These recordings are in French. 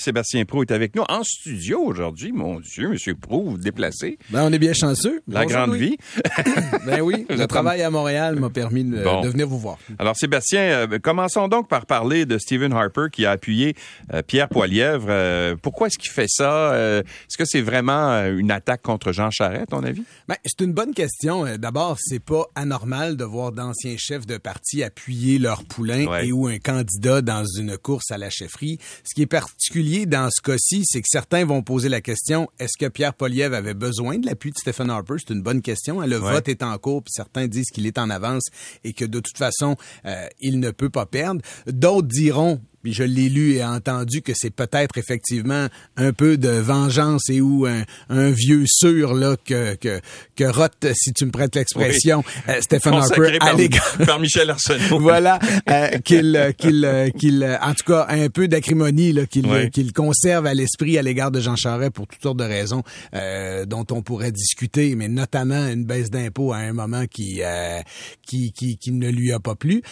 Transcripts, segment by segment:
Sébastien Prou est avec nous en studio aujourd'hui. Mon Dieu, Monsieur Prou, vous déplacez. Ben, on est bien chanceux. La Bonjour, grande Louis. vie. Ben oui, le travail à Montréal m'a permis de, Bon. de venir vous voir. Alors, Sébastien, euh, commençons donc par parler de Stephen Harper qui a appuyé euh, Pierre Poilièvre. Euh, pourquoi est-ce qu'il fait ça? Est-ce que c'est vraiment une attaque contre Jean Charest, à ton avis? Ben, c'est une bonne question. D'abord, c'est pas anormal de voir d'anciens chefs de parti appuyer leur poulain Ouais. et ou un candidat dans une course à la chefferie. Ce qui est particulier dans ce cas-ci, c'est que certains vont poser la question est-ce que Pierre Poliev avait besoin de l'appui de Stephen Harper? C'est une bonne question. Le Ouais. vote est en cours, puis certains disent qu'il est en avance et que de toute façon, euh, il ne peut pas perdre. D'autres diront puis je l'ai lu et entendu que c'est peut-être effectivement un peu de vengeance et ou un, un vieux sûr là que, que, que rote, si tu me prêtes l'expression, euh, Stephen Harper à par, par Michel Arsenault. Voilà, euh, qu'il, euh, qu'il, euh, qu'il, en tout cas, un peu d'acrimonie là, qu'il, qu'il conserve à l'esprit à l'égard de Jean Charest pour toutes sortes de raisons euh, dont on pourrait discuter, mais notamment une baisse d'impôts à un moment qui, euh, qui, qui, qui ne lui a pas plu.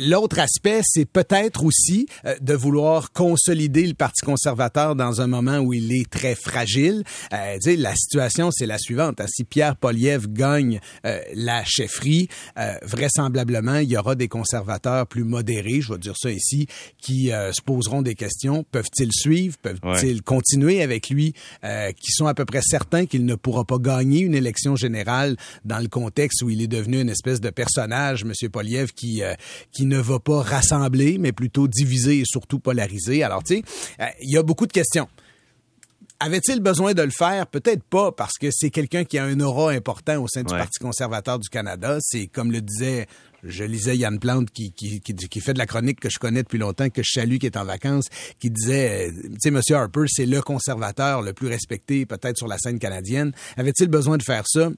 L'autre aspect, c'est peut-être aussi de vouloir consolider le Parti conservateur dans un moment où il est très fragile. Euh, la situation, c'est la suivante. hein. Si Pierre Poliev gagne euh, la chefferie, euh, vraisemblablement, il y aura des conservateurs plus modérés, je vais dire ça ici, qui euh, se poseront des questions. Peuvent-ils suivre? Peuvent-ils continuer avec lui? Euh, qui sont à peu près certains qu'il ne pourra pas gagner une élection générale dans le contexte où il est devenu une espèce de personnage, M. Poliev, qui, euh, qui ne va pas rassembler, mais plutôt diviser et surtout polariser. Alors, tu sais, euh, il y a beaucoup de questions. Avait-il besoin de le faire? Peut-être pas, parce que c'est quelqu'un qui a un aura important au sein du Ouais. Parti conservateur du Canada. C'est, comme le disait, je lisais Yann Plante, qui, qui, qui, qui fait de la chronique que je connais depuis longtemps, que je salue, qui est en vacances, qui disait, euh, tu sais, M. Harper, c'est le conservateur le plus respecté, peut-être, sur la scène canadienne. Avait-il besoin de faire ça?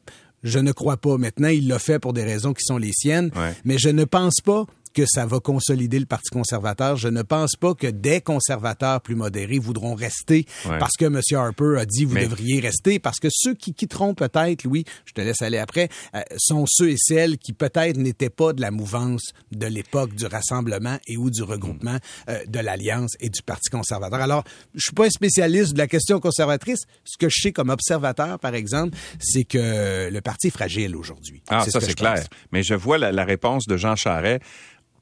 Je ne crois pas. Maintenant, il l'a fait pour des raisons qui sont les siennes, Ouais. mais je ne pense pas que ça va consolider le Parti conservateur. Je ne pense pas que des conservateurs plus modérés voudront rester Ouais. parce que M. Harper a dit vous Mais- devriez rester, parce que ceux qui quitteront peut-être, Louis, je te laisse aller après, euh, sont ceux et celles qui peut-être n'étaient pas de la mouvance de l'époque du rassemblement et ou du regroupement euh, de l'Alliance et du Parti conservateur. Alors, je suis pas un spécialiste de la question conservatrice. Ce que je sais comme observateur, par exemple, c'est que le parti est fragile aujourd'hui. Ah, ça, c'est pense. clair. Mais je vois la, la réponse de Jean Charest.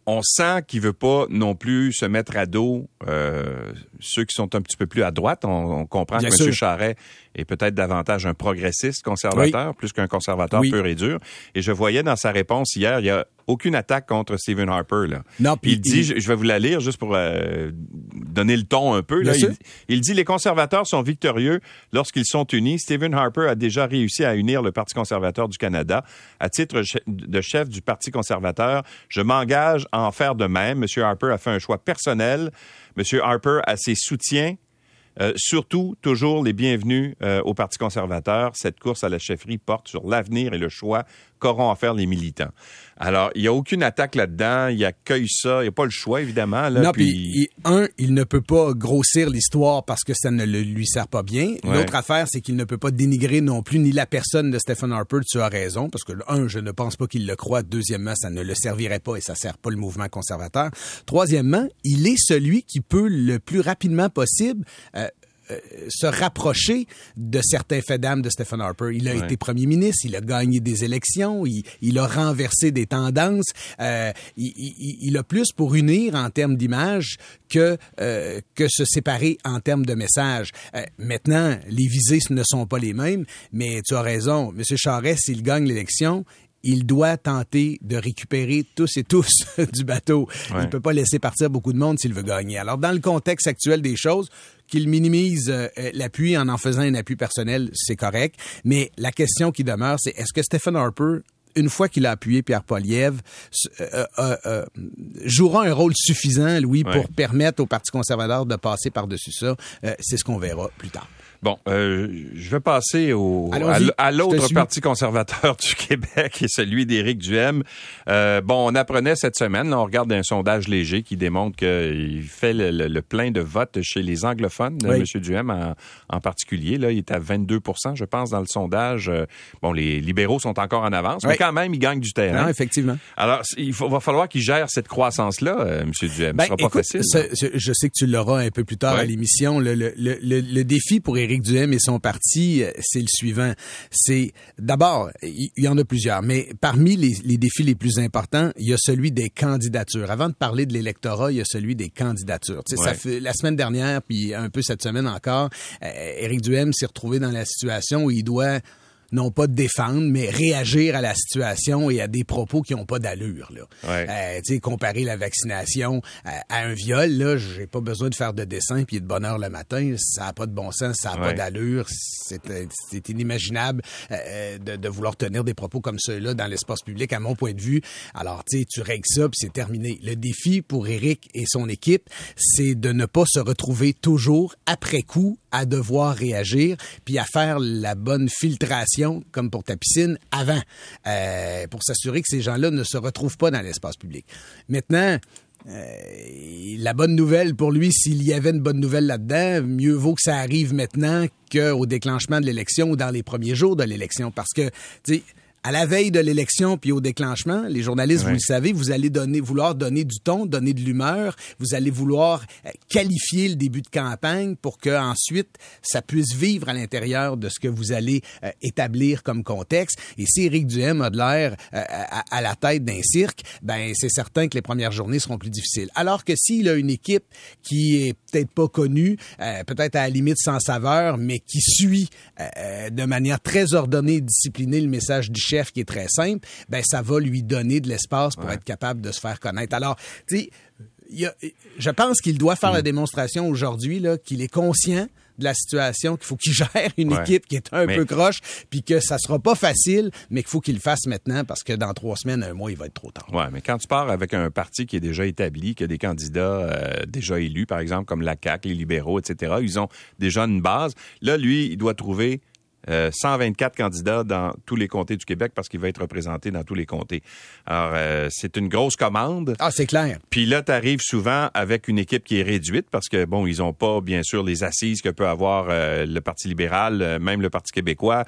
On sent qu'il veut pas non plus se mettre à dos euh, ceux qui sont un petit peu plus à droite. On, on comprend Bien que sûr. M. Charest est peut-être davantage un progressiste conservateur, plus qu'un conservateur Oui. pur et dur. Et je voyais dans sa réponse hier, il y a aucune attaque contre Stephen Harper. Là. Non, puis il dit, il- je, je vais vous la lire juste pour euh, donner le ton un peu. Là. Il, il dit les conservateurs sont victorieux lorsqu'ils sont unis. Stephen Harper a déjà réussi à unir le Parti conservateur du Canada. À titre de chef du Parti conservateur, je m'engage à en faire de même. M. Harper a fait un choix personnel. M. Harper a ses soutiens. Euh, surtout, toujours les bienvenus euh, au Parti conservateur. Cette course à la chefferie porte sur l'avenir et le choix qu'auront à faire les militants. Alors, il n'y a aucune attaque là-dedans. Il accueille ça. Il n'y a pas le choix, évidemment. Là, non, puis- un, il ne peut pas grossir l'histoire parce que ça ne le- lui sert pas bien. Ouais. L'autre affaire, c'est qu'il ne peut pas dénigrer non plus ni la personne de Stephen Harper. Tu as raison, parce que, un, je ne pense pas qu'il le croit. Deuxièmement, ça ne le servirait pas et ça sert pas le mouvement conservateur. Troisièmement, il est celui qui peut le plus rapidement possible euh, se rapprocher de certains faits d'âme de Stephen Harper. Il a Ouais. été premier ministre, il a gagné des élections, il, il a renversé des tendances, euh, il, il- il a plus pour unir en termes d'image que euh, que se séparer en termes de message. Euh, maintenant, les visées ne sont pas les mêmes, mais tu as raison, Monsieur Charest, s'il gagne l'élection, il doit tenter de récupérer tous et tous du bateau. Ouais. Il peut pas laisser partir beaucoup de monde s'il veut gagner. Alors, dans le contexte actuel des choses, qu'il minimise euh, euh, l'appui en en faisant un appui personnel, c'est correct. Mais la question qui demeure, c'est est-ce que Stephen Harper une fois qu'il a appuyé Pierre Poliev, euh, euh, euh, jouera un rôle suffisant, Louis, Ouais. pour permettre au Parti conservateur de passer par-dessus ça? C'est ce qu'on verra plus tard. Bon, euh, je vais passer au, à, l'autre parti conservateur du Québec, et celui d'Éric Duhem. Euh, bon, on apprenait cette semaine, là, on regarde un sondage léger qui démontre qu'il fait le, le- le plein de votes chez les anglophones, Oui. M. Duhem en, en particulier. Là, il est à 22% je pense, dans le sondage. Euh, Bon, les libéraux sont encore en avance, mais quand même, il gagne du terrain. Non, effectivement. Alors, il va falloir qu'il gère cette croissance-là, euh, M. Duhem. Ben, Ce sera pas écoute, facile. ce- ce- je sais que tu l'auras un peu plus tard à l'émission. Le, le, le, le- le défi pour Éric Duhem et son parti, euh, c'est le suivant. C'est d'abord, il y en a plusieurs, mais parmi les, les défis les plus importants, il y a celui des candidatures. Avant de parler de l'électorat, il y a celui des candidatures. Ça fait la semaine dernière, puis un peu cette semaine encore, euh, Éric Duhem s'est retrouvé dans la situation où il doit non pas défendre, mais réagir à la situation et à des propos qui n'ont pas d'allure. Là. Ouais. Euh, tu sais, comparer la vaccination à, à un viol, là, j'ai pas besoin de faire de dessin puis de bonheur le matin. Ça a pas de bon sens, ça a pas d'allure. C'est euh, c'est inimaginable euh, de, de vouloir tenir des propos comme ceux-là dans l'espace public, à mon point de vue. Alors, tu sais, tu règles ça puis c'est terminé. Le défi pour Eric et son équipe, c'est de ne pas se retrouver toujours après coup à devoir réagir puis à faire la bonne filtration comme pour ta piscine avant euh, pour s'assurer que ces gens-là ne se retrouvent pas dans l'espace public. Maintenant, euh, la bonne nouvelle pour lui, s'il y avait une bonne nouvelle là-dedans, mieux vaut que ça arrive maintenant qu'au déclenchement de l'élection ou dans les premiers jours de l'élection. Parce que, tu à la veille de l'élection puis au déclenchement, les journalistes, vous le savez, vous allez donner, vouloir donner du ton, donner de l'humeur, vous allez vouloir euh, qualifier le début de campagne pour que ensuite ça puisse vivre à l'intérieur de ce que vous allez euh, établir comme contexte. Et si Éric Duhem a de l'air euh, à, à la tête d'un cirque, ben c'est certain que les premières journées seront plus difficiles. Alors que s'il a une équipe qui est peut-être pas connue, euh, peut-être à la limite sans saveur, mais qui suit de manière très ordonnée et disciplinée le message du chef qui est très simple, ben ça va lui donner de l'espace pour être capable de se faire connaître. Alors, tu sais, il y a- je pense qu'il doit faire la démonstration aujourd'hui là qu'il est conscient de la situation, qu'il faut qu'il gère une Ouais. équipe qui est un Mais- peu croche, puis que ça sera pas facile, mais qu'il faut qu'il le fasse maintenant parce que dans trois semaines, un mois, il va être trop tard. Ouais, mais quand tu pars avec un parti qui est déjà établi, qui a des candidats euh, déjà élus, par exemple, comme la CAQ, les libéraux, etc., ils ont déjà une base. Là, lui, il doit trouver euh, 124 candidats dans tous les comtés du Québec parce qu'il va être représenté dans tous les comtés. Alors, euh, c'est une grosse commande. Ah, c'est clair. Puis là, tu arrives souvent avec une équipe qui est réduite parce que, bon, ils ont pas, bien sûr, les assises que peut avoir euh, le Parti libéral, euh, même le Parti québécois.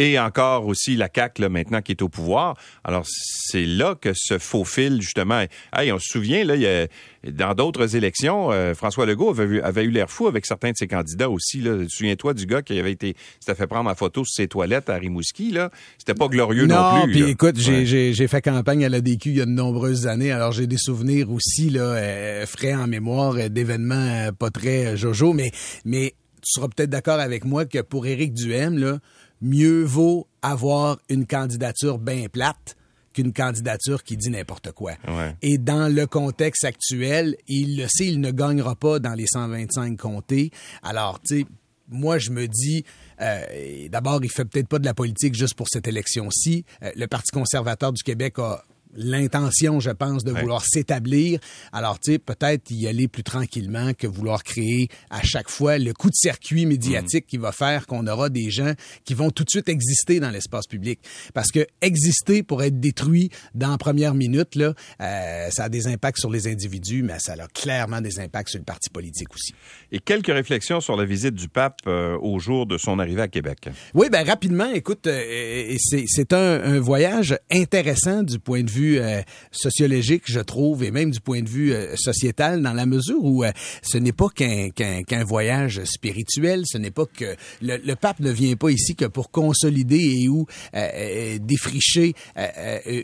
Et encore aussi la CAQ, là, maintenant, qui est au pouvoir. Alors, c'est là que se faufile, justement. Hey, on se souvient, là, il y a, dans d'autres élections, euh, François Legault avait, eu- avait eu l'air fou avec certains de ses candidats aussi. Là. Souviens-toi du gars qui avait été, s'était fait prendre en photo sur ses toilettes à Rimouski, là. C'était pas glorieux non, plus. puis écoute, j'ai Ouais. j'ai- j'ai fait campagne à la DQ il y a de nombreuses années, alors j'ai des souvenirs aussi là euh, frais en mémoire euh, d'événements pas très jojo, mais mais tu seras peut-être d'accord avec moi que pour Éric Duhem là, mieux vaut avoir une candidature bien plate qu'une candidature qui dit n'importe quoi. Ouais. Et dans le contexte actuel, il le sait, il ne gagnera pas dans les 125 comtés. Alors, tu sais, moi, je me dis, euh, d'abord, il fait peut-être pas de la politique juste pour cette élection-ci. Euh, le Parti conservateur du Québec a l'intention, je pense, de vouloir s'établir. Alors, tu sais, peut-être y aller plus tranquillement que vouloir créer à chaque fois le coup de circuit médiatique qui va faire qu'on aura des gens qui vont tout de suite exister dans l'espace public. Parce que exister pour être détruit dans la première minute, là, euh, ça a des impacts sur les individus, mais ça a clairement des impacts sur le parti politique aussi. Et quelques réflexions sur la visite du pape euh, au jour de son arrivée à Québec. Oui, ben rapidement, écoute, euh, c'est c'est un, un voyage intéressant du point de vue euh, sociologique, je trouve, et même du point de vue euh, sociétal, dans la mesure où euh, ce n'est pas qu'un qu'un qu'un voyage spirituel, ce n'est pas que le, le pape ne vient pas ici que pour consolider et ou euh, euh, défricher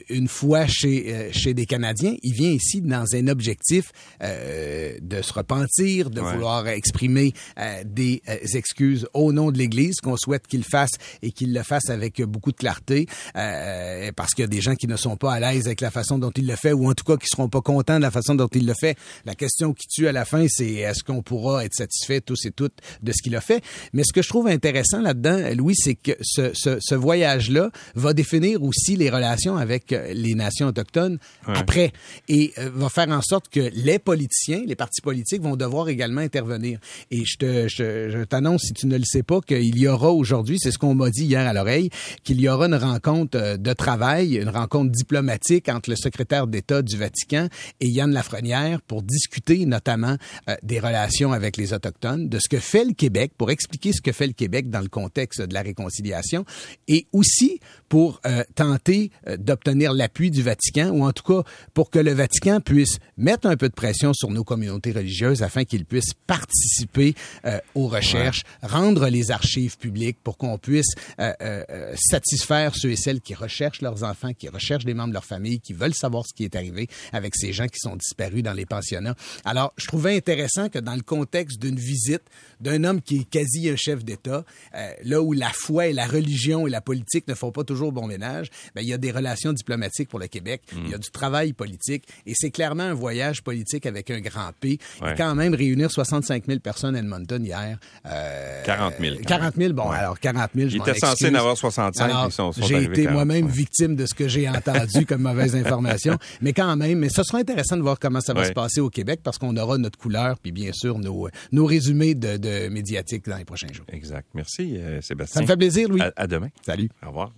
une foi chez euh, chez des Canadiens. Il vient ici dans un objectif euh, de se repentir, de Ouais. vouloir exprimer euh, des excuses au nom de l'Église, qu'on souhaite qu'il fasse et qu'il le fasse avec beaucoup de clarté, euh, parce qu'il y a des gens qui ne sont pas à l'aise avec la façon dont il le fait, ou en tout cas qui seront pas contents de la façon dont il le fait. La question qui tue à la fin, c'est est-ce qu'on pourra être satisfait tous et toutes de ce qu'il a fait? Mais ce que je trouve intéressant là-dedans, Louis, c'est que ce, ce, ce voyage-là va définir aussi les relations avec euh, les nations autochtones Ouais. après et euh, va faire en sorte que les politiciens, les partis politiques vont devoir également intervenir. Et je te, je, je t'annonce, si tu ne le sais pas, qu'il y aura aujourd'hui, c'est ce qu'on m'a dit hier à l'oreille, qu'il y aura une rencontre euh, de travail, une rencontre diplomatique entre le secrétaire d'État du Vatican et Yann Lafrenière pour discuter notamment euh, des relations avec les Autochtones, de ce que fait le Québec, pour expliquer ce que fait le Québec dans le contexte de la réconciliation, et aussi pour euh, tenter euh, d'obtenir l'appui du Vatican, ou en tout cas pour que le Vatican puisse mettre un peu de pression sur nos communautés religieuses afin qu'ils puissent participer aux recherches, rendre les archives publiques pour qu'on puisse satisfaire ceux et celles qui recherchent leurs enfants, qui recherchent des membres de leur famille, qui veulent savoir ce qui est arrivé avec ces gens qui sont disparus dans les pensionnats. Alors, je trouvais intéressant que dans le contexte d'une visite d'un homme qui est quasi un chef d'État, euh, là où la foi et la religion et la politique ne font pas toujours bon ménage, ben, il y a des relations diplomatiques pour le Québec, il y a du travail politique, et c'est clairement un voyage politique avec un grand P. Et quand même réunir 65 000 personnes à Edmonton hier. Euh, 40 000. 40 000, bon, alors 40 000, je Il était censé en avoir 65, J'ai été moi-même victime de ce que j'ai entendu comme mauvaise information, mais quand même, mais ce sera intéressant de voir comment ça va se passer au Québec parce qu'on aura notre couleur, puis bien sûr nos, nos résumés de, de médiatiques dans les prochains jours. Exact. Merci, euh, Sébastien. Ça me fait plaisir, Louis. à demain. Salut. Au revoir.